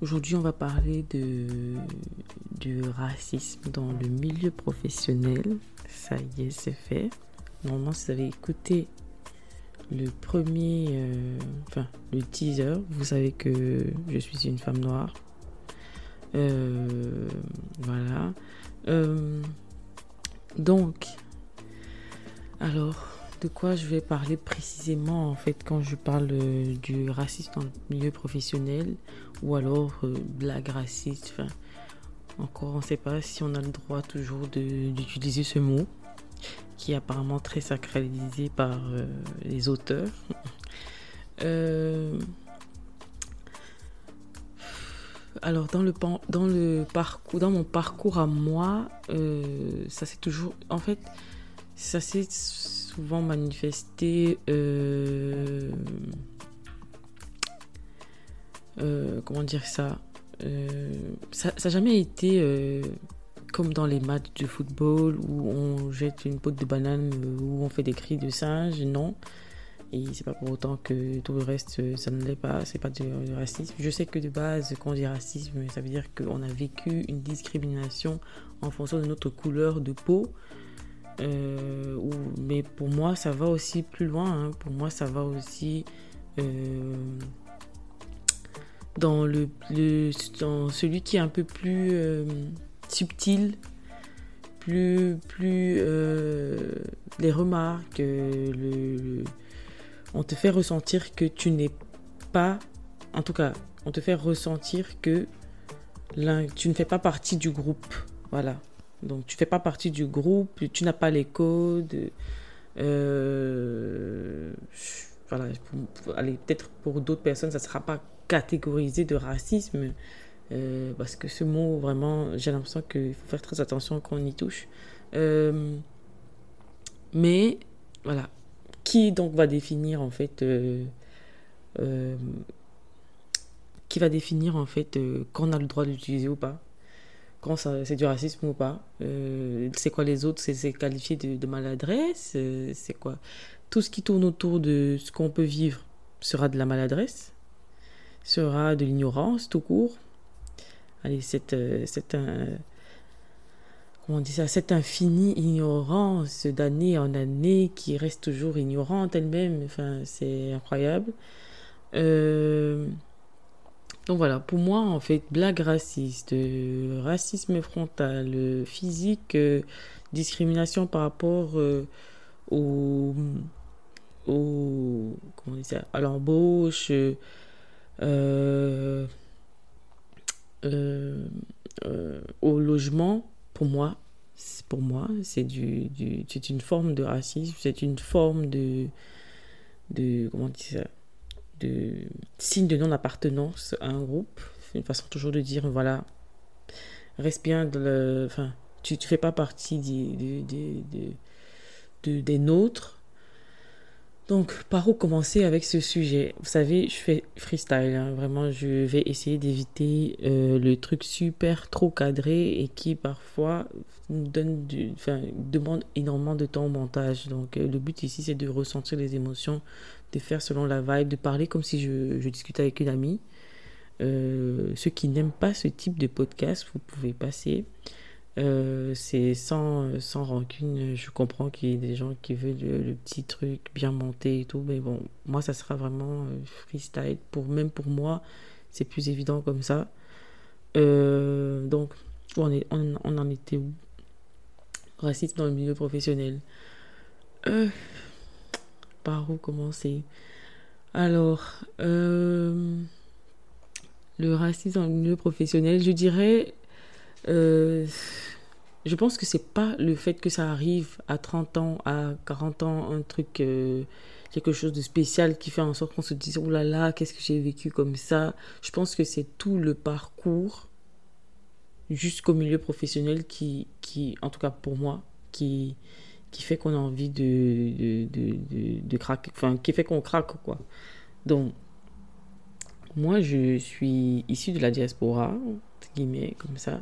Aujourd'hui, on va parler de, du racisme dans le milieu professionnel. Ça y est, c'est fait. Normalement, si vous avez écouté le premier, euh, enfin, le teaser, vous savez que je suis une femme noire. Euh, voilà. Euh, donc, alors, de quoi je vais parler précisément en fait quand je parle euh, du racisme dans le milieu professionnel ou alors euh, blague raciste. Enfin, encore on ne sait pas si on a le droit toujours d'utiliser ce mot qui est apparemment très sacralisé par euh, les auteurs. alors dans le, dans le parcours, dans mon parcours à moi, ça c'est toujours, en fait, ça c'est souvent manifesté. Euh, euh, comment dire ça euh, Ça n'a jamais été comme dans les matchs de football où on jette une peau de banane, où on fait des cris de singe. Non. Et c'est pas pour autant que tout le reste, ça ne l'est pas. C'est pas du, racisme. Je sais que de base, quand on dit racisme, ça veut dire qu'on a vécu une discrimination en fonction de notre couleur de peau. Euh, mais pour moi, ça va aussi plus loin. Hein. Pour moi, ça va aussi euh, dans, le, dans celui qui est un peu plus euh, subtil, plus, plus les remarques, on te fait ressentir que tu n'es pas, en tout cas, on te fait ressentir que tu ne fais pas partie du groupe. Voilà. Donc tu fais pas partie du groupe, tu n'as pas les codes. Euh, voilà, peut-être pour d'autres personnes, ça ne sera pas catégorisé de racisme. Euh, parce que ce mot, vraiment, j'ai l'impression qu'il faut faire très attention quand on y touche. Euh, mais voilà, qui donc va définir en fait qui va définir en fait qu'on a le droit d'utiliser ou pas? Quand c'est du racisme ou pas. Euh, c'est quoi les autres C'est qualifié de, maladresse euh, C'est quoi? Tout ce qui tourne autour de ce qu'on peut vivre sera de la maladresse, sera de l'ignorance tout court. Allez, c'est euh, un comment on dit ça, cette infinie ignorance d'année en année qui reste toujours ignorante elle-même. Enfin, c'est incroyable. Donc voilà, pour moi, en fait, blague raciste, euh, racisme frontal, euh, physique, euh, discrimination par rapport au, au, comment on à l'embauche, au logement, pour moi, pour moi, c'est du, une forme de racisme, c'est une forme de, de, comment on dit ça, signe de non-appartenance à un groupe. C'est une façon toujours de dire, voilà, reste bien, de enfin, tu ne fais pas partie des, des nôtres. Donc, par où commencer avec ce sujet? Vous savez, je fais freestyle. Hein. Vraiment, je vais essayer d'éviter euh, le truc super trop cadré et qui parfois donne enfin, demande énormément de temps au montage. Donc, euh, le but ici, c'est de ressentir les émotions, de faire selon la vibe, de parler comme si je, je discutais avec une amie. Euh, ceux qui n'aiment pas ce type de podcast, vous pouvez passer. Euh, c'est sans, rancune. Je comprends qu'il y ait des gens qui veulent le, petit truc bien monté et tout. Mais bon, moi, ça sera vraiment euh, freestyle. Pour, même pour moi, c'est plus évident comme ça. Euh, donc, on, est, on, en était où? Racisme dans le milieu professionnel. par où commencer? Alors, le racisme dans le milieu professionnel, je dirais je pense que c'est pas le fait que ça arrive à 30 ans, à 40 ans, un truc, euh, quelque chose de spécial qui fait en sorte qu'on se dise, oh là là, qu'est-ce que j'ai vécu comme ça. Je pense que c'est tout le parcours jusqu'au milieu professionnel qui, qui, en tout cas pour moi, qui, qui fait qu'on a envie de, de, de, de, craquer, enfin, qui fait qu'on craque, quoi. Donc, moi, je suis issu de la diaspora, entre guillemets, comme ça.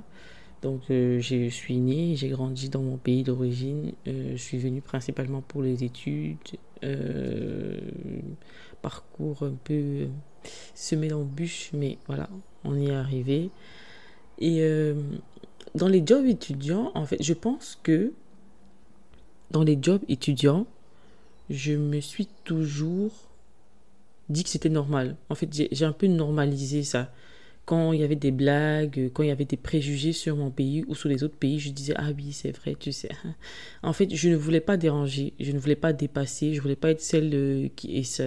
Donc, euh, je suis née, j'ai grandi dans mon pays d'origine. Euh, je suis venue principalement pour les études. Euh, parcours un peu semé d'embûches, mais voilà, on y est arrivé. Et dans les jobs étudiants, en fait, je pense que dans les jobs étudiants, je me suis toujours dit que c'était normal. En fait, j'ai un peu normalisé ça. Quand il y avait des blagues, quand il y avait des préjugés sur mon pays ou sur les autres pays, je disais ah oui, c'est vrai, tu sais. En fait, je ne voulais pas déranger, je ne voulais pas dépasser, je voulais pas être celle euh, qui et ça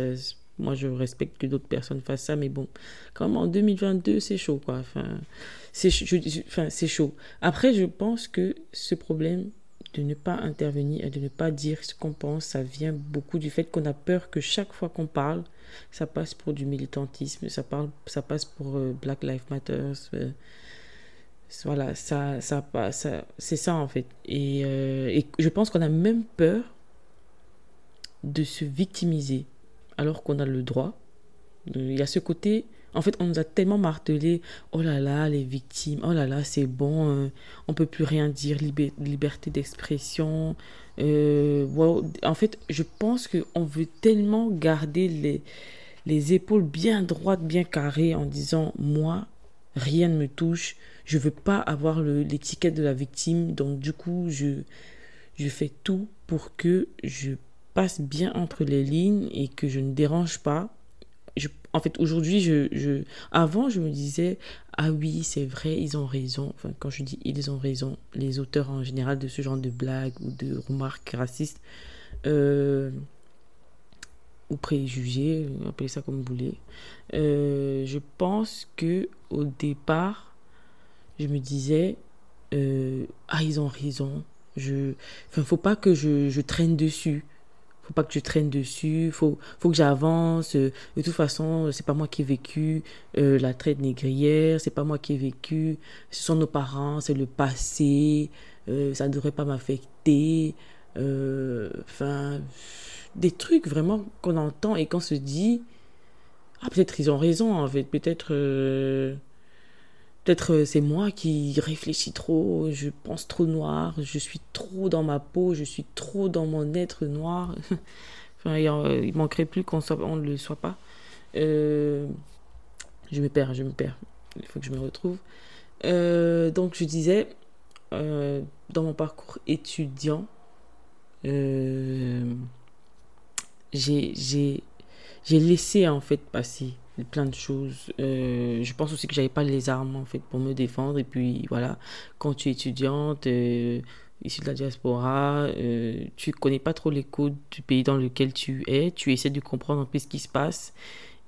moi je respecte que d'autres personnes fassent ça mais bon, comme en 2022, c'est chaud quoi. Enfin, c'est chaud. Après, je pense que ce problème de ne pas intervenir et de ne pas dire ce qu'on pense, ça vient beaucoup du fait qu'on a peur que chaque fois qu'on parle, ça passe pour du militantisme, ça, parle, ça passe pour euh, Black Lives Matter. Voilà, ça, ça, ça, c'est ça en fait. Et, euh, et je pense qu'on a même peur de se victimiser alors qu'on a le droit. Il y a ce côté en fait, on nous a tellement martelé, oh là là, les victimes, oh là là, c'est bon, on euh, on peut plus rien dire, liberté d'expression. Euh, en fait, je pense qu'on veut tellement garder les, les épaules bien droites, bien carrées, en disant, moi, rien ne me touche, je veux pas avoir l'étiquette de la victime, donc du coup, je fais tout pour que je passe bien entre les lignes et que je ne dérange pas en fait, aujourd'hui, je, avant, je me disais, ah oui, c'est vrai, ils ont raison. Enfin, quand je dis ils ont raison, les auteurs en général de ce genre de blagues ou de remarques racistes euh, ou préjugés, appelez ça comme vous voulez. Euh, je pense que au départ, je me disais, euh, ah, ils ont raison. Je, enfin, faut pas que je, je traîne dessus faut pas que je traîne dessus, faut, faut que j'avance. De toute façon, c'est pas moi qui ai vécu euh, la traite négrière, c'est pas moi qui ai vécu, ce sont nos parents, c'est le passé, euh, ça ne devrait pas m'affecter. Euh, enfin, des trucs vraiment qu'on entend et qu'on se dit, ah peut-être ils ont raison en fait, peut-être Peut-être euh, c'est moi qui réfléchis trop, je pense trop noir, je suis trop dans ma peau, je suis trop dans mon être noir. enfin, il, ne manquerait plus qu'on on ne le soit pas. Euh, je me perds, je me perds. Il faut que je me retrouve. Euh, donc je disais, dans mon parcours étudiant, j'ai laissé en fait passer plein de choses. Euh, je pense aussi que j'avais pas les armes en fait pour me défendre. Et puis voilà, quand tu es étudiante, euh, de la diaspora, euh, tu connais pas trop les codes du pays dans lequel tu es. Tu essaies de comprendre un peu ce qui se passe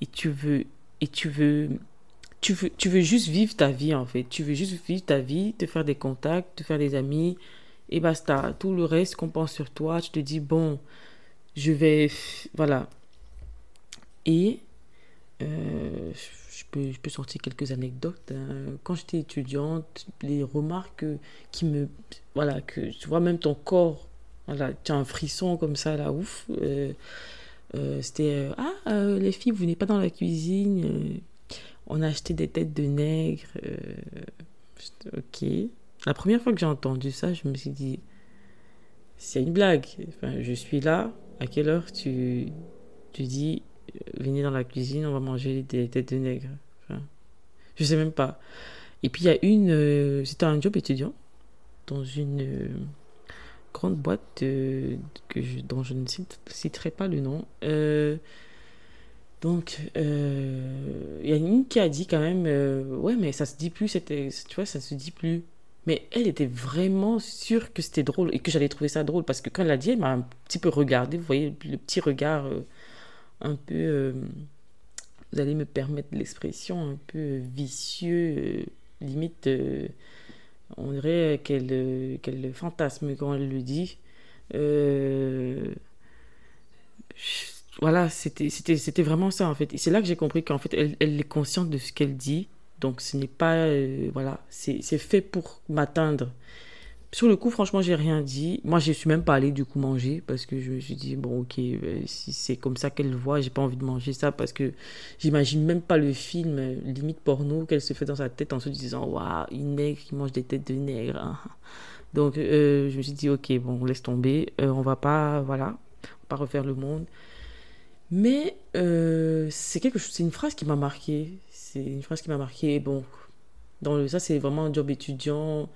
et tu veux et tu veux tu veux tu veux juste vivre ta vie en fait. Tu veux juste vivre ta vie, te faire des contacts, te faire des amis et basta. Tout le reste qu'on pense sur toi, tu te dis bon, je vais voilà. Et euh, je, peux, je peux sortir quelques anecdotes. Hein. Quand j'étais étudiante, les remarques qui me. Voilà, que tu vois, même ton corps, voilà, tu as un frisson comme ça, là, ouf. Euh, euh, c'était Ah, les filles, vous n'êtes pas dans la cuisine. on a acheté des têtes de nègres. ok. La première fois que j'ai entendu ça, je me suis dit C'est une blague. Je suis là. À quelle heure tu, tu dis venez dans la cuisine, on va manger des têtes de nègre. Enfin, je sais même pas. Et puis il y a une, euh, c'était un job étudiant dans une euh, grande boîte euh, que dont je ne citerai pas le nom. donc il y a une qui a dit quand même, ouais mais ça se dit plus, tu vois, ça se dit plus. Mais elle était vraiment sûre que c'était drôle et que j'allais trouver ça drôle parce que quand elle l'a dit, elle m'a un petit peu regardé, vous voyez le petit regard un peu, euh, vous allez me permettre l'expression, un peu vicieux, euh, limite, euh, on dirait qu'elle fantasme quand elle le dit. voilà, c'était vraiment ça en fait. Et c'est là que j'ai compris qu'en fait, elle, elle, est consciente de ce qu'elle dit. Donc ce n'est pas, voilà, c'est fait pour m'atteindre. Sur le coup, franchement, j'ai rien dit. Moi, je suis même pas allée du coup manger parce que je me suis dit, bon, ok, euh, si c'est comme ça qu'elle le voit, j'ai pas envie de manger ça parce que j'imagine même pas le film euh, limite porno qu'elle se fait dans sa tête en se disant, waouh, une nègre qui mange des têtes de nègre. Hein. Donc, euh, je me suis dit, ok, bon, laisse tomber, on va pas, voilà, pas refaire le monde. Mais c'est quelque chose, c'est une phrase qui m'a marqué. c'est une phrase qui m'a marqué. Bon, dans le, ça, c'est vraiment un job étudiant.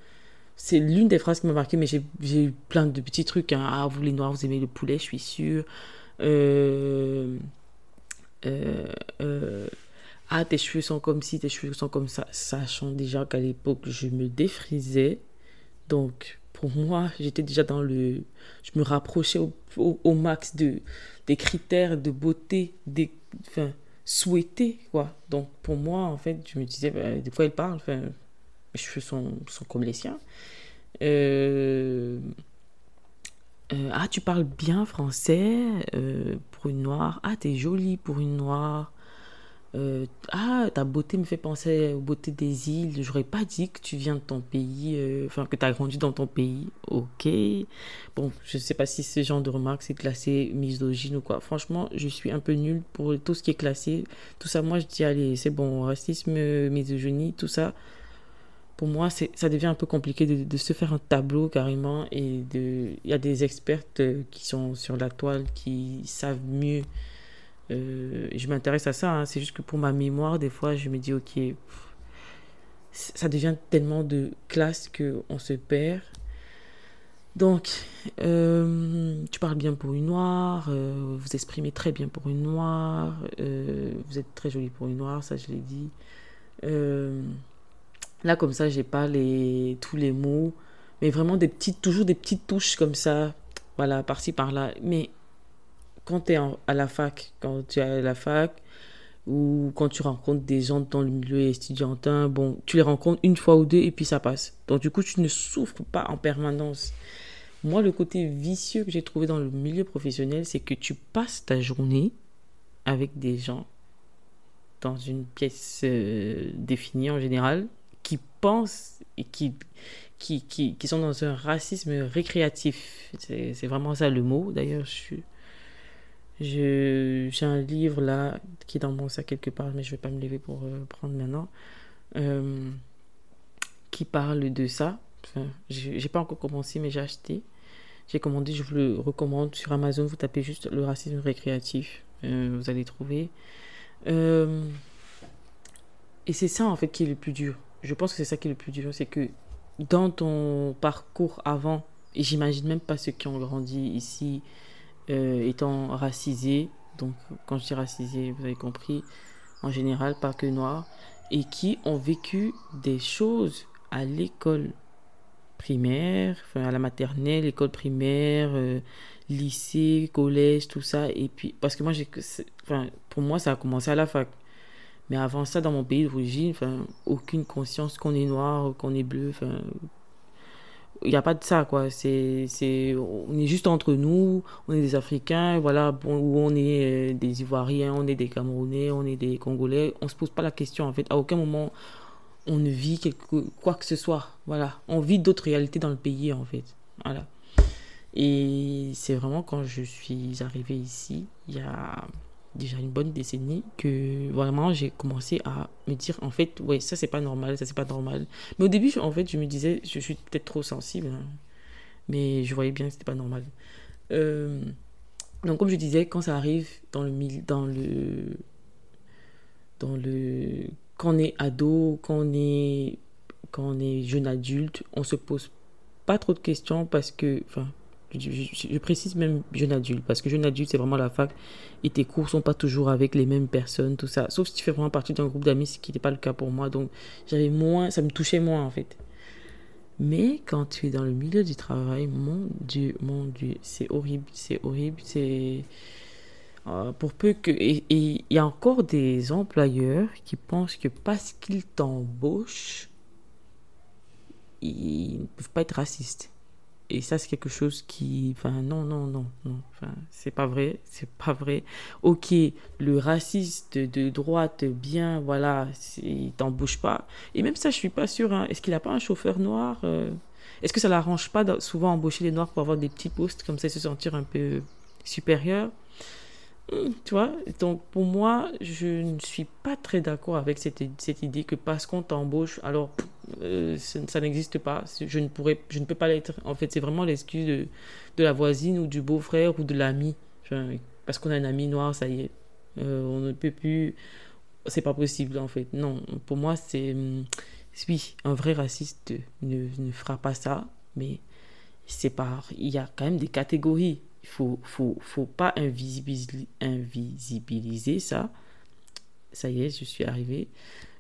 C'est l'une des phrases qui m'a marqué, mais j'ai eu plein de petits trucs. Hein. Ah, vous les noirs, vous aimez le poulet, je suis sûre. Euh, euh, euh, ah, tes cheveux sont comme ci, tes cheveux sont comme ça. Sachant déjà qu'à l'époque, je me défrisais. Donc, pour moi, j'étais déjà dans le. Je me rapprochais au, max de, des critères de beauté, des, enfin, souhaités, quoi. Donc, pour moi, en fait, je me disais, bah, de quoi elle parle Enfin, mes cheveux sont, comme les siens. Euh, euh, ah, tu parles bien français euh, pour une noire. Ah, t'es jolie pour une noire. Ah, ta beauté me fait penser aux beautés des îles. J'aurais pas dit que tu viens de ton pays, enfin que tu as grandi dans ton pays. Ok. Bon, je sais pas si ce genre de remarque c'est classé misogyne ou quoi. Franchement, je suis un peu nulle pour tout ce qui est classé. Tout ça, moi je dis allez, c'est bon, racisme, misogynie, tout ça pour moi, ça devient un peu compliqué de, se faire un tableau carrément. Et il y a des expertes euh, qui sont sur la toile qui savent mieux. Euh, je m'intéresse à ça. Hein. C'est juste que pour ma mémoire, des fois, je me dis, ok, ça devient tellement de classe qu'on se perd. Donc, euh, tu parles bien pour une noire, vous exprimez très bien pour une noire, vous êtes très jolie pour une noire, ça je l'ai dit. Là, comme ça, j'ai pas les, tous les mots, mais vraiment des petites, toujours des petites touches comme ça, voilà, par-ci, par-là. Mais quand tu es à la fac, quand tu es à la fac, ou quand tu rencontres des gens dans le milieu étudiantin, bon, tu les rencontres une fois ou deux et puis ça passe. Donc, du coup, tu ne souffres pas en permanence. Moi, le côté vicieux que j'ai trouvé dans le milieu professionnel, c'est que tu passes ta journée avec des gens dans une pièce euh, définie en général, qui pensent et qui, qui, qui, sont dans un racisme récréatif. C'est vraiment ça le mot. D'ailleurs, j'ai un livre là qui est dans mon sac quelque part, mais je ne vais pas me lever pour euh, prendre maintenant, euh, qui parle de ça. Enfin, j'ai pas encore commencé, mais j'ai acheté. J'ai commandé, je vous le recommande sur Amazon. Vous tapez juste le racisme récréatif, euh, vous allez trouver. et c'est ça en fait qui est le plus dur je pense que c'est ça qui est le plus dur, c'est que dans ton parcours avant, et j'imagine même pas ceux qui ont grandi ici euh, étant racisés, donc quand je dis racisés, vous avez compris, en général, pas que noirs, et qui ont vécu des choses à l'école primaire, enfin à la maternelle, école primaire, euh, lycée, collège, tout ça, et puis, parce que moi, j'ai, enfin, pour moi, ça a commencé à la fac. Mais avant ça, dans mon pays d'origine, aucune conscience qu'on est noir, qu'on est bleu, il n'y a pas de ça, quoi. C'est, c'est, on est juste entre nous, on est des Africains, voilà, bon, où on est euh, des Ivoiriens, on est des Camerounais, on est des Congolais. On ne se pose pas la question, en fait. À aucun moment, on ne vit quelque, quoi que ce soit. Voilà. On vit d'autres réalités dans le pays, en fait. Voilà. Et c'est vraiment quand je suis arrivée ici, il y a déjà une bonne décennie que vraiment j'ai commencé à me dire en fait ouais ça c'est pas normal ça c'est pas normal mais au début en fait je me disais je suis peut-être trop sensible hein. mais je voyais bien que c'était pas normal euh, donc comme je disais quand ça arrive dans le dans le dans le quand on est ado quand on est quand on est jeune adulte on se pose pas trop de questions parce que enfin je, précise même jeune adulte, parce que jeune adulte, c'est vraiment la fac et tes cours sont pas toujours avec les mêmes personnes, tout ça. Sauf si tu fais vraiment partie d'un groupe d'amis, ce qui n'était pas le cas pour moi. Donc, j'avais moins, ça me touchait moins en fait. Mais quand tu es dans le milieu du travail, mon Dieu, mon Dieu, c'est horrible, c'est horrible, c'est. Euh, pour peu que. Et il y a encore des employeurs qui pensent que parce qu'ils t'embauchent, ils ne peuvent pas être racistes. Et ça, c'est quelque chose qui. Enfin, non, non, non, non. C'est pas vrai. C'est pas vrai. Ok, le raciste de droite, bien, voilà, il t'embauche pas. Et même ça, je suis pas sûre. Hein. Est-ce qu'il a pas un chauffeur noir euh? Est-ce que ça l'arrange pas souvent embaucher les noirs pour avoir des petits postes comme ça se sentir un peu supérieur? Tu vois, donc pour moi, je ne suis pas très d'accord avec cette, idée que parce qu'on t'embauche, alors euh, ça, n'existe pas. Je ne, peux pas l'être. En fait, c'est vraiment l'excuse de, la voisine ou du beau-frère ou de l'ami. parce qu'on a un ami noir, ça y est. Euh, on ne peut plus. c'est pas possible en fait. Non, pour moi, c'est. Hum, oui, un vrai raciste ne, fera pas ça, mais c'est pas. Il y a quand même des catégories. Il faut, faut, faut pas invisibiliser, ça. Ça y est, je suis arrivé.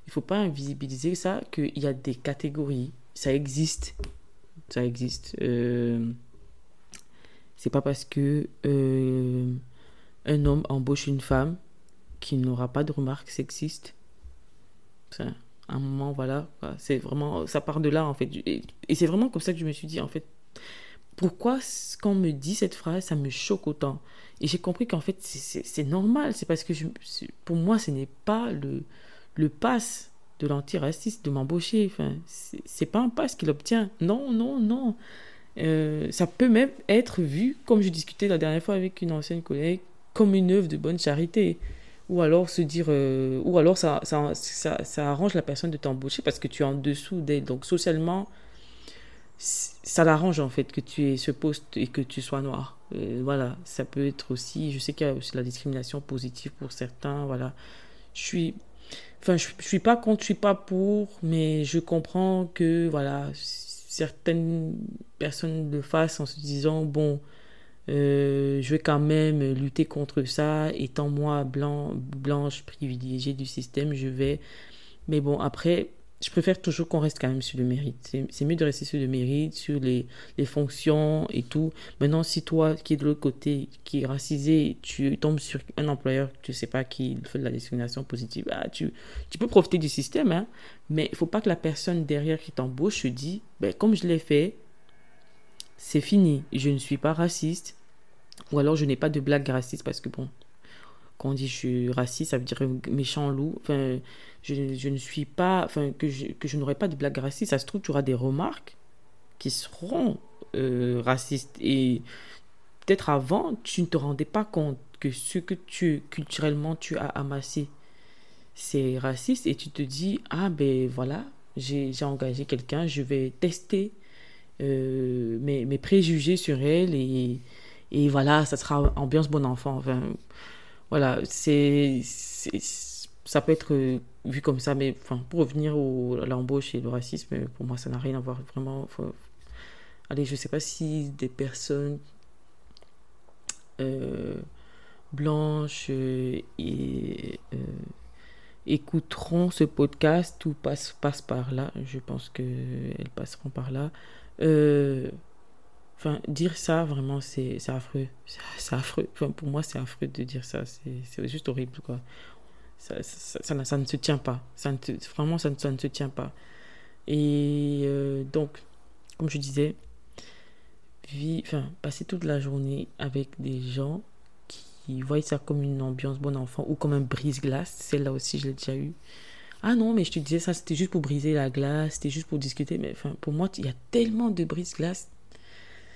Il faut pas invisibiliser ça, qu'il y a des catégories. Ça existe. Ça existe. Euh, c'est pas parce que euh, un homme embauche une femme qu'il n'aura pas de remarques sexistes. à un moment, voilà, c'est vraiment, ça part de là en fait. Et, c'est vraiment comme ça que je me suis dit, en fait, pourquoi quand on me dit cette phrase, ça me choque autant? Et j'ai compris qu'en fait, c'est normal, c'est parce que je, pour moi, ce n'est pas le, le pass de l'antiraciste de m'embaucher. Enfin, c'est pas un pass qu'il obtient. Non, non, non. Euh, ça peut même être vu, comme je discutais la dernière fois avec une ancienne collègue, comme une œuvre de bonne charité. Ou alors se dire, euh, ou alors ça, ça, ça, ça, arrange la personne de t'embaucher parce que tu es en dessous d'elle. Donc socialement, ça l'arrange en fait que tu aies ce poste et que tu sois noir. Euh, voilà, ça peut être aussi, je sais qu'il y a aussi la discrimination positive pour certains. Voilà, je suis, enfin, je, suis pas contre, je suis pas pour, mais je comprends que voilà, certaines personnes le fassent en se disant bon euh, je vais quand même lutter contre ça, étant moi blanc, blanche privilégiée du système, je vais. Mais bon, après, je préfère toujours qu'on reste quand même sur le mérite. C'est mieux de rester sur le mérite, sur les, fonctions et tout. Maintenant, si toi, qui est de l'autre côté, qui est racisé, tu tombes sur un employeur, tu sais pas qui fait de la discrimination positive, ah, tu, tu peux profiter du système, hein, mais il faut pas que la personne derrière qui t'embauche se dise, ben, comme je l'ai fait, c'est fini, je ne suis pas raciste, ou alors je n'ai pas de blague raciste parce que bon, quand on dit je suis raciste, ça veut dire méchant loup. Enfin, je, ne suis pas, enfin, que je, n'aurai pas de blague raciste. Ça se trouve, tu auras des remarques qui seront euh, racistes. Et peut-être avant, tu ne te rendais pas compte que ce que tu, culturellement, tu as amassé, c'est raciste. Et tu te dis, ah ben voilà, j'ai engagé quelqu'un, je vais tester euh, mes, mes, préjugés sur elle et, et voilà, ça sera ambiance bon enfant. Enfin, voilà, c'est, ça peut être vu comme ça, mais pour revenir au, à l'embauche et le racisme, pour moi, ça n'a rien à voir vraiment. allez, je sais pas si des personnes euh, blanches euh, écouteront ce podcast ou passent, passent par là. Je pense qu'elles passeront par là. Euh, enfin, dire ça, vraiment, c'est affreux. C'est affreux. Pour moi, c'est affreux de dire ça. C'est juste horrible, quoi. Ça, ça, ça, ne se tient pas. Ça ne vraiment, ça ne, ça ne se tient pas. Et euh, donc, comme je disais, vie, enfin, passer toute la journée avec des gens qui voient ça comme une ambiance bon enfant ou comme un brise-glace. Celle-là aussi, je l'ai déjà eu. Ah non, mais je te disais ça, c'était juste pour briser la glace, c'était juste pour discuter. Mais enfin, pour moi, il y a tellement de brise-glace.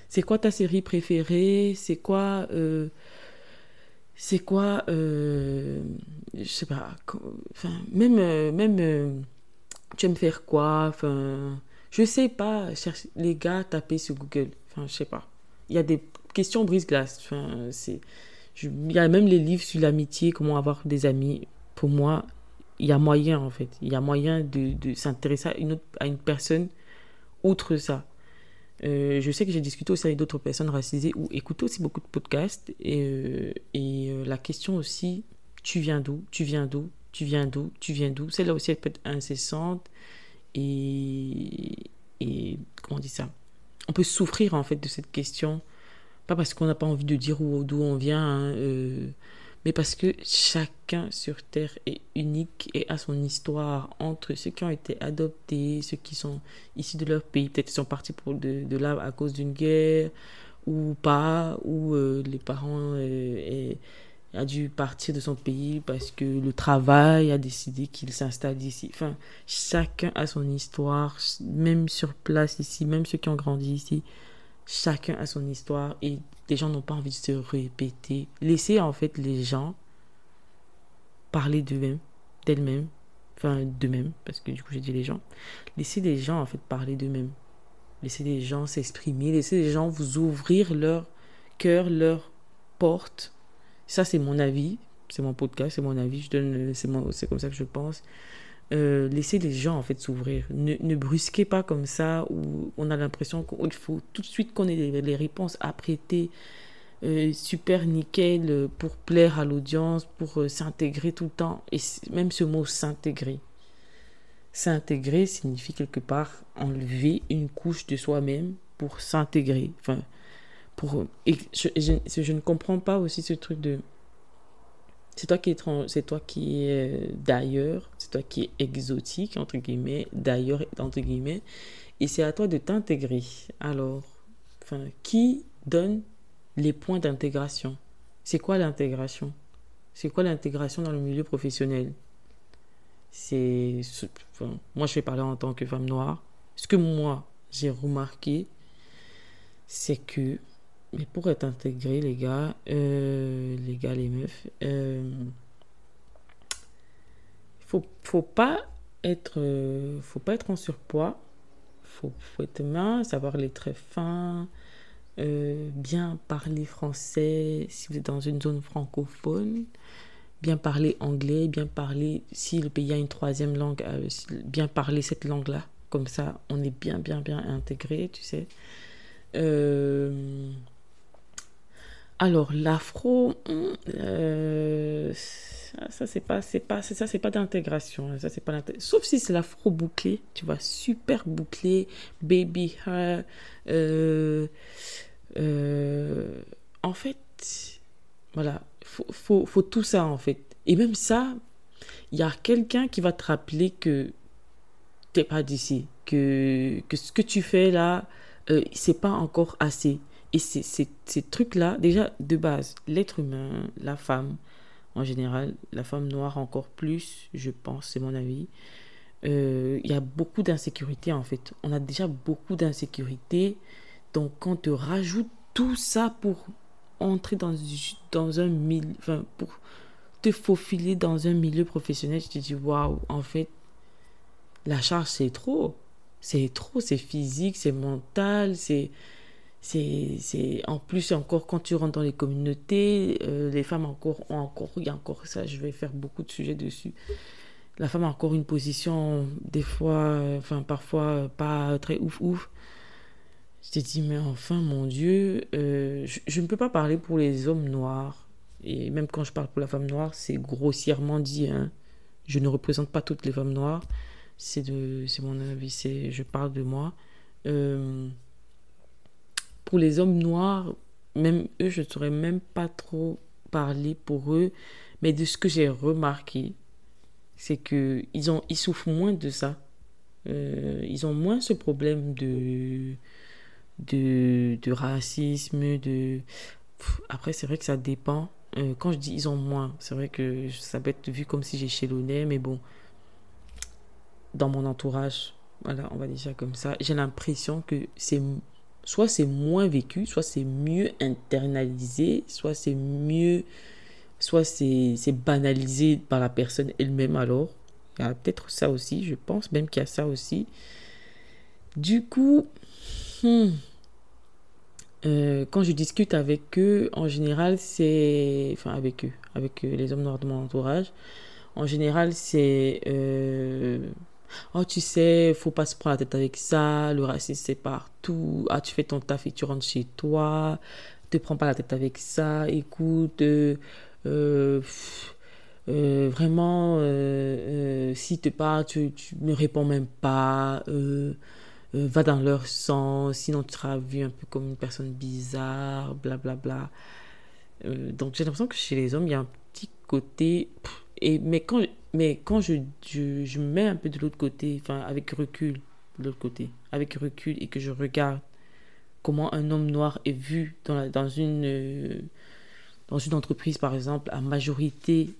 C'est quoi ta série préférée? C'est quoi. Euh, c'est quoi. Euh, je sais pas. Même. Euh, même tu aimes faire quoi? Enfin. Je sais pas. les gars, tapez sur Google. Enfin, je sais pas. Il y a des questions brise-glace. Enfin, c'est. Il y a même les livres sur l'amitié, comment avoir des amis. Pour moi, il y a moyen en fait. Il y a moyen de, s'intéresser à une personne outre ça. Euh, je sais que j'ai discuté aussi avec d'autres personnes racisées ou écouté aussi beaucoup de podcasts. Et, euh, et euh, la question aussi, tu viens d'où Tu viens d'où Tu viens d'où Tu viens d'où? Celle-là aussi, elle peut être incessante. Et, et comment on dit ça? On peut souffrir en fait de cette question. Pas parce qu'on n'a pas envie de dire d'où on vient. Hein, mais parce que chacun sur Terre est unique et a son histoire entre ceux qui ont été adoptés, ceux qui sont issus de leur pays, peut-être sont partis pour de, de là à cause d'une guerre ou pas, ou euh, les parents euh, a dû partir de son pays parce que le travail a décidé qu'il s'installe ici. Enfin, chacun a son histoire, même sur place ici, même ceux qui ont grandi ici, chacun a son histoire et les gens n'ont pas envie de se répéter. Laissez en fait les gens parler d'eux-mêmes, d'elles-mêmes, enfin d'eux-mêmes, parce que du coup j'ai dit les gens. Laissez les gens en fait parler d'eux-mêmes. Laissez les gens s'exprimer, laissez les gens vous ouvrir leur cœur, leur porte. Ça c'est mon avis. c'est mon podcast, c'est mon avis, je c'est comme ça que je pense. Euh, laissez les gens en fait s'ouvrir. Ne, brusquez pas comme ça où on a l'impression qu'il faut tout de suite qu'on ait les, réponses apprêtées, euh, super nickel pour plaire à l'audience, pour euh, s'intégrer tout le temps. Et même ce mot s'intégrer. S'intégrer signifie quelque part enlever une couche de soi-même pour s'intégrer. Enfin, pour, et je, ne comprends pas aussi ce truc de c'est toi qui es c'est toi qui es d'ailleurs, c'est toi qui es exotique entre guillemets, d'ailleurs entre guillemets, et c'est à toi de t'intégrer. Alors, qui donne les points d'intégration? C'est quoi l'intégration? C'est quoi l'intégration dans le milieu professionnel? C'est, enfin, moi je vais parler en tant que femme noire. Ce que moi j'ai remarqué, c'est que mais pour être intégré, les gars, euh, les gars, les meufs, euh, faut, faut pas être, euh, faut pas être en surpoids. Faut, faut être mince, savoir les traits fins, bien parler français si vous êtes dans une zone francophone, bien parler anglais, bien parler, si le pays a une troisième langue, bien parler cette langue-là. Comme ça, on est bien, bien, bien intégré, tu sais. Alors l'afro, euh, ça, c'est pas, c'est pas, ça c'est pas d'intégration, ça c'est pas sauf si c'est l'afro bouclé, tu vois, super bouclé, baby hair. Euh, euh, en fait, voilà, faut, faut, faut tout ça en fait. Et même ça, il y a quelqu'un qui va te rappeler que t'es pas d'ici, que, que ce que tu fais là, c'est pas encore assez. Et ces, trucs-là, déjà de base, l'être humain, la femme, en général, la femme noire encore plus, je pense, c'est mon avis, euh, il y a beaucoup d'insécurité en fait. On a déjà beaucoup d'insécurité. Donc quand on te rajoute tout ça pour entrer dans, dans un milieu, pour te faufiler dans un milieu professionnel, je te dis waouh, en fait, la charge c'est trop. C'est trop, c'est physique, c'est mental, c'est c'est en plus encore quand tu rentres dans les communautés euh, les femmes encore ont encore il y a encore ça je vais faire beaucoup de sujets dessus. La femme a encore une position des fois euh, enfin parfois pas très ouf ouf. Je t'ai dit mais enfin mon dieu euh, je, ne peux pas parler pour les hommes noirs. Et même quand je parle pour la femme noire c'est grossièrement dit hein. je ne représente pas toutes les femmes noires. C'est de c'est mon avis c'est je parle de moi pour les hommes noirs, même eux, je ne saurais même pas trop parler pour eux. Mais de ce que j'ai remarqué, c'est qu'ils ils souffrent moins de ça. Euh, ils ont moins ce problème de, de, de racisme, de... Après, c'est vrai que ça dépend. Euh, quand je dis ils ont moins, c'est vrai que ça peut être vu comme si j'échelonnais, mais bon, dans mon entourage, voilà, on va dire ça comme ça, j'ai l'impression que c'est soit c'est moins vécu, soit c'est mieux internalisé, soit c'est mieux, soit c'est banalisé par la personne elle-même alors. Il y a peut-être ça aussi, je pense même qu'il y a ça aussi. Du coup, hmm, euh, quand je discute avec eux, en général, c'est... Enfin, avec eux, avec les hommes noirs de mon entourage, en général, c'est... Euh, Oh, tu sais, faut pas se prendre la tête avec ça, le racisme c'est partout. Ah, tu fais ton taf et tu rentres chez toi, te prends pas la tête avec ça. Écoute, euh, euh, euh, vraiment, si te parles, tu, ne réponds même pas. va dans leur sens, sinon tu seras vu un peu comme une personne bizarre, blablabla. Bla, bla. donc j'ai l'impression que chez les hommes, il y a un petit côté. Et, mais quand mais quand je, je, je me mets un peu de l'autre côté, enfin avec recul, de l'autre côté, avec recul et que je regarde comment un homme noir est vu dans, la, dans, une, euh, dans une entreprise, par exemple, à majorité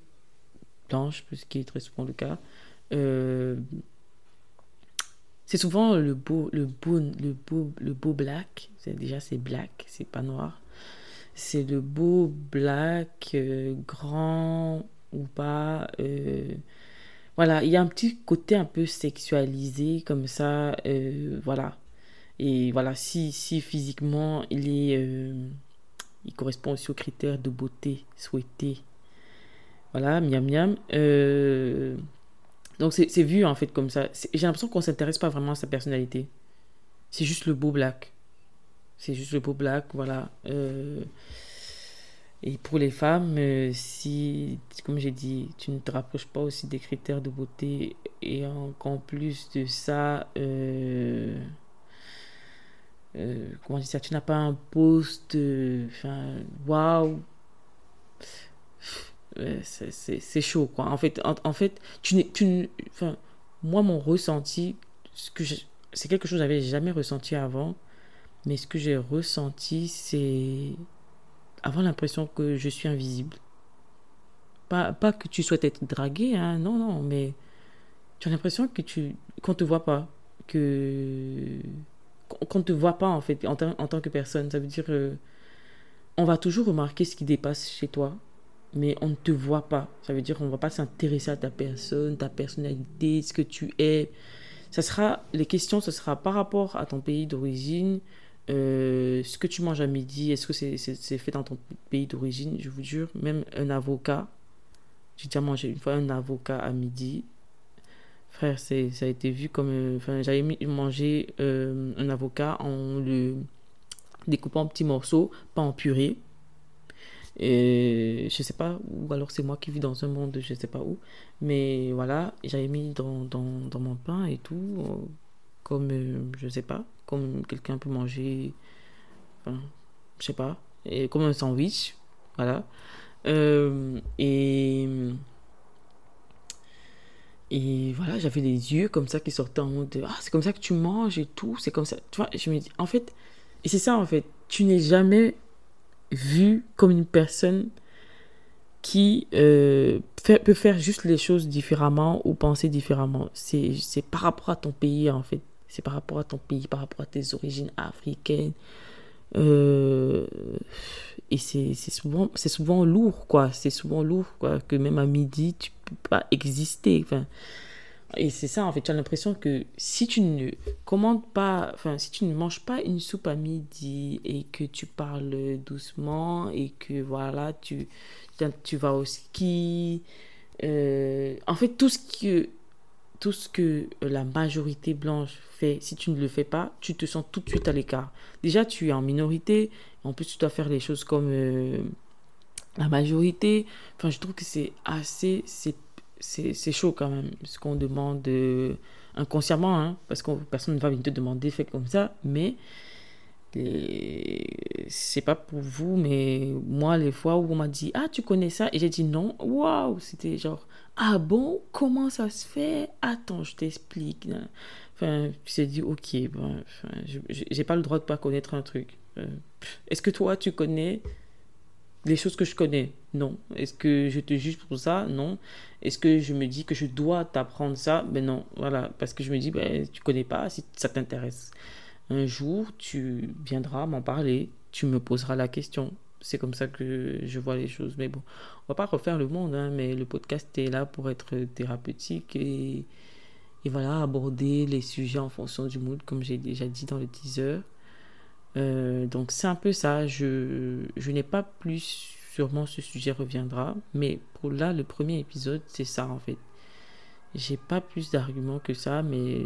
blanche, ce qui est très souvent le cas, euh, c'est souvent le beau, le beau, le beau, le beau black. Déjà, c'est black, c'est pas noir. C'est le beau black, euh, grand, ou pas. Euh, voilà, il y a un petit côté un peu sexualisé comme ça. Euh, voilà. Et voilà, si, si physiquement il est. Euh, il correspond aussi aux critères de beauté souhaités. Voilà, miam miam. Donc c'est vu en fait comme ça. J'ai l'impression qu'on s'intéresse pas vraiment à sa personnalité. C'est juste le beau black. C'est juste le beau black, voilà. Et pour les femmes, euh, si, comme j'ai dit, tu ne te rapproches pas aussi des critères de beauté et qu'en plus de ça, euh, comment dire ça, tu n'as pas un poste, enfin, waouh, c'est chaud, quoi. En fait, en, fait tu, tu, enfin, moi, mon ressenti, que c'est quelque chose que j'avais jamais ressenti avant, mais ce que j'ai ressenti, c'est avoir l'impression que je suis invisible. Pas, pas que tu souhaites être dragué, hein, non, non, mais tu as l'impression que tu qu'on te voit pas, que qu'on te voit pas en fait en, en tant que personne. Ça veut dire euh, on va toujours remarquer ce qui dépasse chez toi, mais on ne te voit pas. Ça veut dire qu'on ne va pas s'intéresser à ta personne, ta personnalité, ce que tu es. Ça sera, les questions, ce sera par rapport à ton pays d'origine, euh, ce que tu manges à midi, est-ce que c'est fait dans ton pays d'origine Je vous jure, même un avocat, j'ai déjà mangé une fois un avocat à midi. Frère, ça a été vu comme. Euh, enfin, j'avais mangé euh, un avocat en le découpant en petits morceaux, pas en purée. Et je sais pas, ou alors c'est moi qui vis dans un monde, je sais pas où. Mais voilà, j'avais mis dans, dans, dans, mon pain et tout, comme, euh, je sais pas, comme quelqu'un peut manger, enfin, je sais pas, et comme un sandwich, voilà. Euh, et. Et voilà, j'avais les yeux comme ça qui sortaient en mode Ah, c'est comme ça que tu manges et tout, c'est comme ça. Tu vois, je me dis, en fait, et c'est ça en fait, tu n'es jamais vu comme une personne qui euh, peut faire juste les choses différemment ou penser différemment. C'est par rapport à ton pays, en fait. C'est par rapport à ton pays, par rapport à tes origines africaines. Euh, et c'est souvent, souvent lourd, quoi. C'est souvent lourd, quoi. Que même à midi, tu peux pas exister. Enfin, et c'est ça, en fait, tu as l'impression que si tu ne commandes pas, enfin, si tu ne manges pas une soupe à midi et que tu parles doucement et que voilà, tu, tu vas au ski, euh, en fait, tout ce, que, tout ce que la majorité blanche fait, si tu ne le fais pas, tu te sens tout de suite à l'écart. Déjà, tu es en minorité, en plus, tu dois faire les choses comme euh, la majorité. Enfin, je trouve que c'est assez, c'est c'est chaud quand même, ce qu'on demande euh, inconsciemment, hein, parce que personne ne va venir te demander fait comme ça, mais c'est pas pour vous, mais moi, les fois où on m'a dit Ah, tu connais ça Et j'ai dit non, waouh C'était genre Ah bon Comment ça se fait? Attends, je t'explique. Enfin, j'ai dit Ok, bon, enfin, j'ai pas le droit de pas connaître un truc. Euh, est-ce que toi, tu connais les choses que je connais? Non. Est-ce que je te juge pour ça? Non. Est-ce que je me dis que je dois t'apprendre ça? Ben non. Voilà. Parce que je me dis, ben, tu connais pas, si ça t'intéresse. Un jour, tu viendras m'en parler, tu me poseras la question. C'est comme ça que je vois les choses. Mais bon, on va pas refaire le monde, hein, mais le podcast est là pour être thérapeutique et, voilà, aborder les sujets en fonction du mood, comme j'ai déjà dit dans le teaser. Euh, donc c'est un peu ça. Je, je n'ai pas plus, sûrement ce sujet reviendra. Mais pour là, le premier épisode, c'est ça en fait. J'ai pas plus d'arguments que ça, mais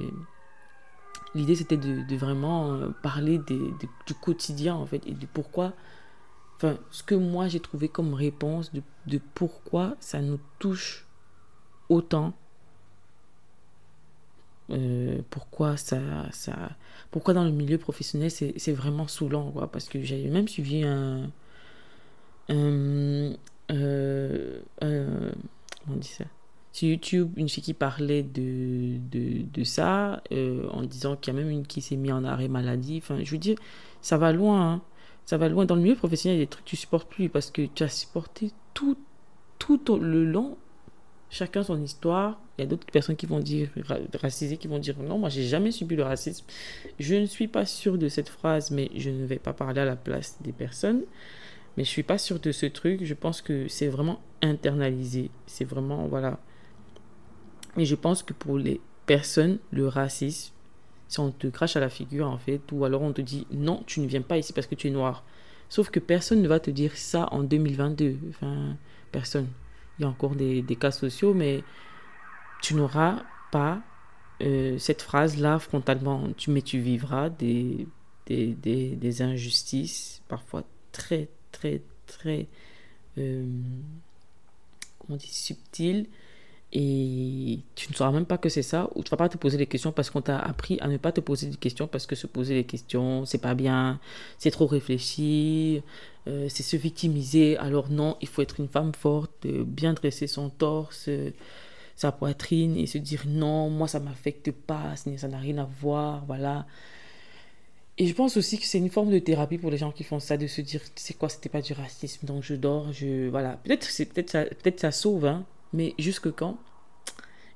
l'idée c'était de, vraiment euh, parler du quotidien en fait et de pourquoi. Enfin, ce que moi j'ai trouvé comme réponse de, pourquoi ça nous touche autant euh, pourquoi ça, ça, pourquoi dans le milieu professionnel c'est vraiment saoulant, quoi, parce que j'avais même suivi un, un, euh, on dit ça, sur YouTube, une fille qui parlait de, de, de ça, euh, en disant qu'il y a même une qui s'est mise en arrêt maladie, enfin, je veux dire, ça va loin, hein. ça va loin, dans le milieu professionnel, il y a des trucs que tu supportes plus, parce que tu as supporté tout, tout le long chacun son histoire. Il y a d'autres personnes qui vont dire racisées, qui vont dire non, moi j'ai jamais subi le racisme. Je ne suis pas sûr de cette phrase, mais je ne vais pas parler à la place des personnes. Mais je suis pas sûr de ce truc. Je pense que c'est vraiment internalisé. C'est vraiment voilà. Et je pense que pour les personnes, le racisme, si on te crache à la figure en fait, ou alors on te dit non, tu ne viens pas ici parce que tu es noir. Sauf que personne ne va te dire ça en 2022. Enfin, personne. il y a encore des, des cas sociaux, mais tu n'auras pas euh, cette phrase-là frontalement. Mais tu vivras des, des, des, des injustices, parfois très, très, très, euh, comment on dit, subtiles, et tu ne sauras même pas que c'est ça, ou tu vas pas te poser des questions parce qu'on t'a appris à ne pas te poser des questions parce que se poser des questions, c'est pas bien, c'est trop réfléchi, euh, c'est se victimiser. Alors non, il faut être une femme forte, bien dresser son torse, sa poitrine et se dire non, moi ça m'affecte pas, ça n'a rien à voir, voilà. Et je pense aussi que c'est une forme de thérapie pour les gens qui font ça, de se dire c'est quoi, c'était pas du racisme, donc je dors, je voilà. Peut-être c'est peut-être ça, peut-être ça sauve, hein, mais jusque quand?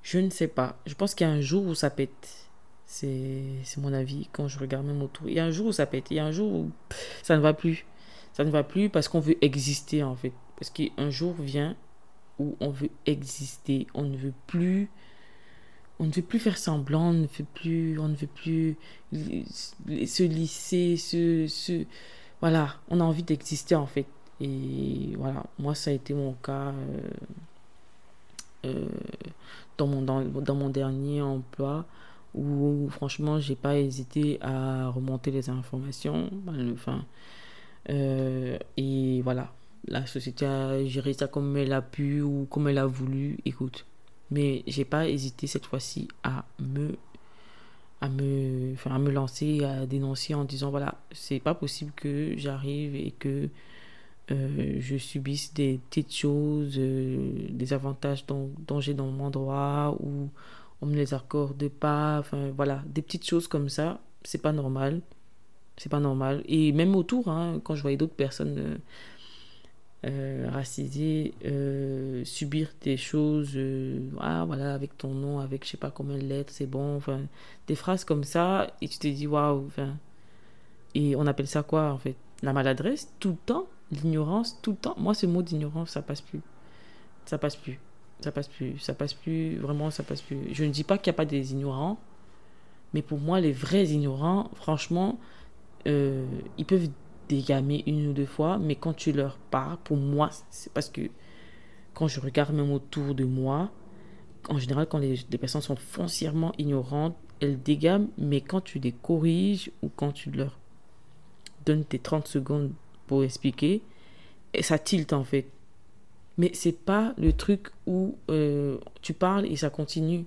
Je ne sais pas. Je pense qu'il y a un jour où ça pète. C'est mon avis quand je regarde même autour. Il y a un jour où ça pète. Il y a un jour où ça ne va plus. Ça ne va plus parce qu'on veut exister en fait. Parce qu'un jour vient où on veut exister. On ne veut plus. On ne veut plus faire semblant, on ne veut plus, on ne veut plus se lisser, se, voilà, on a envie d'exister en fait. Et voilà, moi ça a été mon cas. Euh, euh, dans, mon, dans, dans, mon dernier emploi où, franchement j'ai pas hésité à remonter les informations enfin euh, et voilà. La société a géré ça comme elle a pu ou comme elle a voulu écoute. Mais j'ai pas hésité cette fois-ci à me à me enfin, à me lancer à dénoncer en disant voilà c'est pas possible que j'arrive et que euh, je subisse des petites choses, euh, des avantages dont, j'ai dans mon endroit ou on me les accorde pas. Enfin, voilà, des petites choses comme ça, c'est pas normal. C'est pas normal. Et même autour, hein, quand je voyais d'autres personnes euh, racisées subir des choses, ah voilà, avec ton nom, avec je sais pas combien de lettres, c'est bon. Enfin, des phrases comme ça, et tu te dis waouh. Et on appelle ça quoi en fait? La maladresse tout le temps? L'ignorance tout le temps. Moi, ce mot d'ignorance, ça passe plus. Ça passe plus. Ça passe plus. Ça passe plus. Vraiment, ça passe plus. Je ne dis pas qu'il n'y a pas des ignorants, mais pour moi, les vrais ignorants, franchement, euh, ils peuvent dégamer une ou deux fois, mais quand tu leur parles, pour moi, c'est parce que quand je regarde même autour de moi, en général, quand les, les personnes sont foncièrement ignorantes, elles dégament, mais quand tu les corriges ou quand tu leur donnes tes 30 secondes pour expliquer. Et ça tilte en fait. Mais c'est pas le truc où euh, tu parles et ça continue.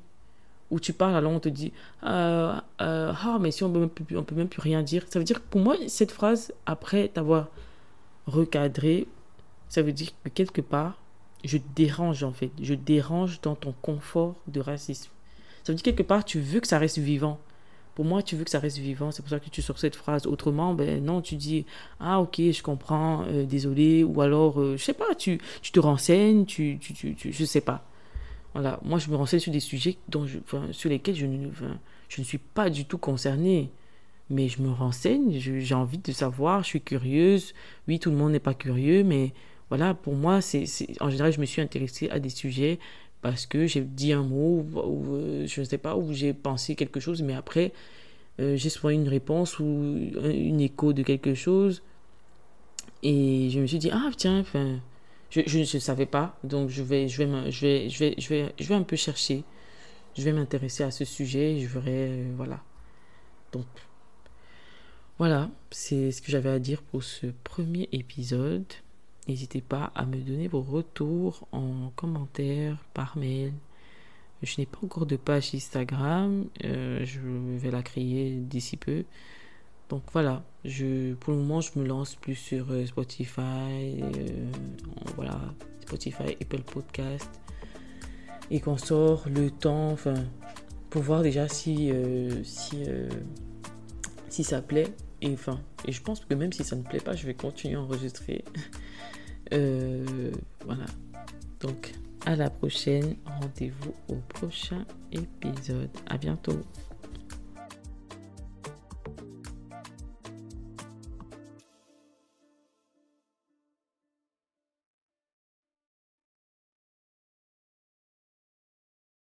Où tu parles, alors on te dit euh, euh, Ah, mais si on peut, plus, on peut même plus rien dire. Ça veut dire que pour moi, cette phrase, après t'avoir recadré, ça veut dire que quelque part, je dérange en fait. Je dérange dans ton confort de racisme. Ça veut dire quelque part, tu veux que ça reste vivant. Pour moi, tu veux que ça reste vivant, c'est pour ça que tu sors cette phrase. Autrement, ben non, tu dis ah ok, je comprends, euh, désolé, ou alors euh, je sais pas, tu, tu te renseignes, tu, tu, tu, tu, je sais pas. Voilà, moi je me renseigne sur des sujets dont je, sur lesquels je ne, je ne suis pas du tout concernée. Mais je me renseigne, j'ai envie de savoir, je suis curieuse. Oui, tout le monde n'est pas curieux, mais voilà, pour moi, c'est en général, je me suis intéressée à des sujets parce que j'ai dit un mot ou, euh, je ne sais pas, ou j'ai pensé quelque chose, mais après, euh, j'ai soit une réponse ou une écho de quelque chose. Et je me suis dit, ah tiens, je ne savais pas, donc je vais, je, vais, je, vais, je, vais, je, vais, je vais un peu chercher, je vais m'intéresser à ce sujet, je verrai, euh, voilà. Donc, voilà, c'est ce que j'avais à dire pour ce premier épisode. N'hésitez pas à me donner vos retours en commentaire, par mail. Je n'ai pas encore de page Instagram. Euh, je vais la créer d'ici peu. Donc voilà, je, pour le moment, je me lance plus sur euh, Spotify, euh, voilà, Spotify, Apple Podcast, et qu'on sort le temps, enfin, pour voir déjà si, si, si ça plaît. Et enfin, et je pense que même si ça ne plaît pas, je vais continuer à enregistrer. Euh, voilà. Donc, à la prochaine. Rendez-vous au prochain épisode. À bientôt.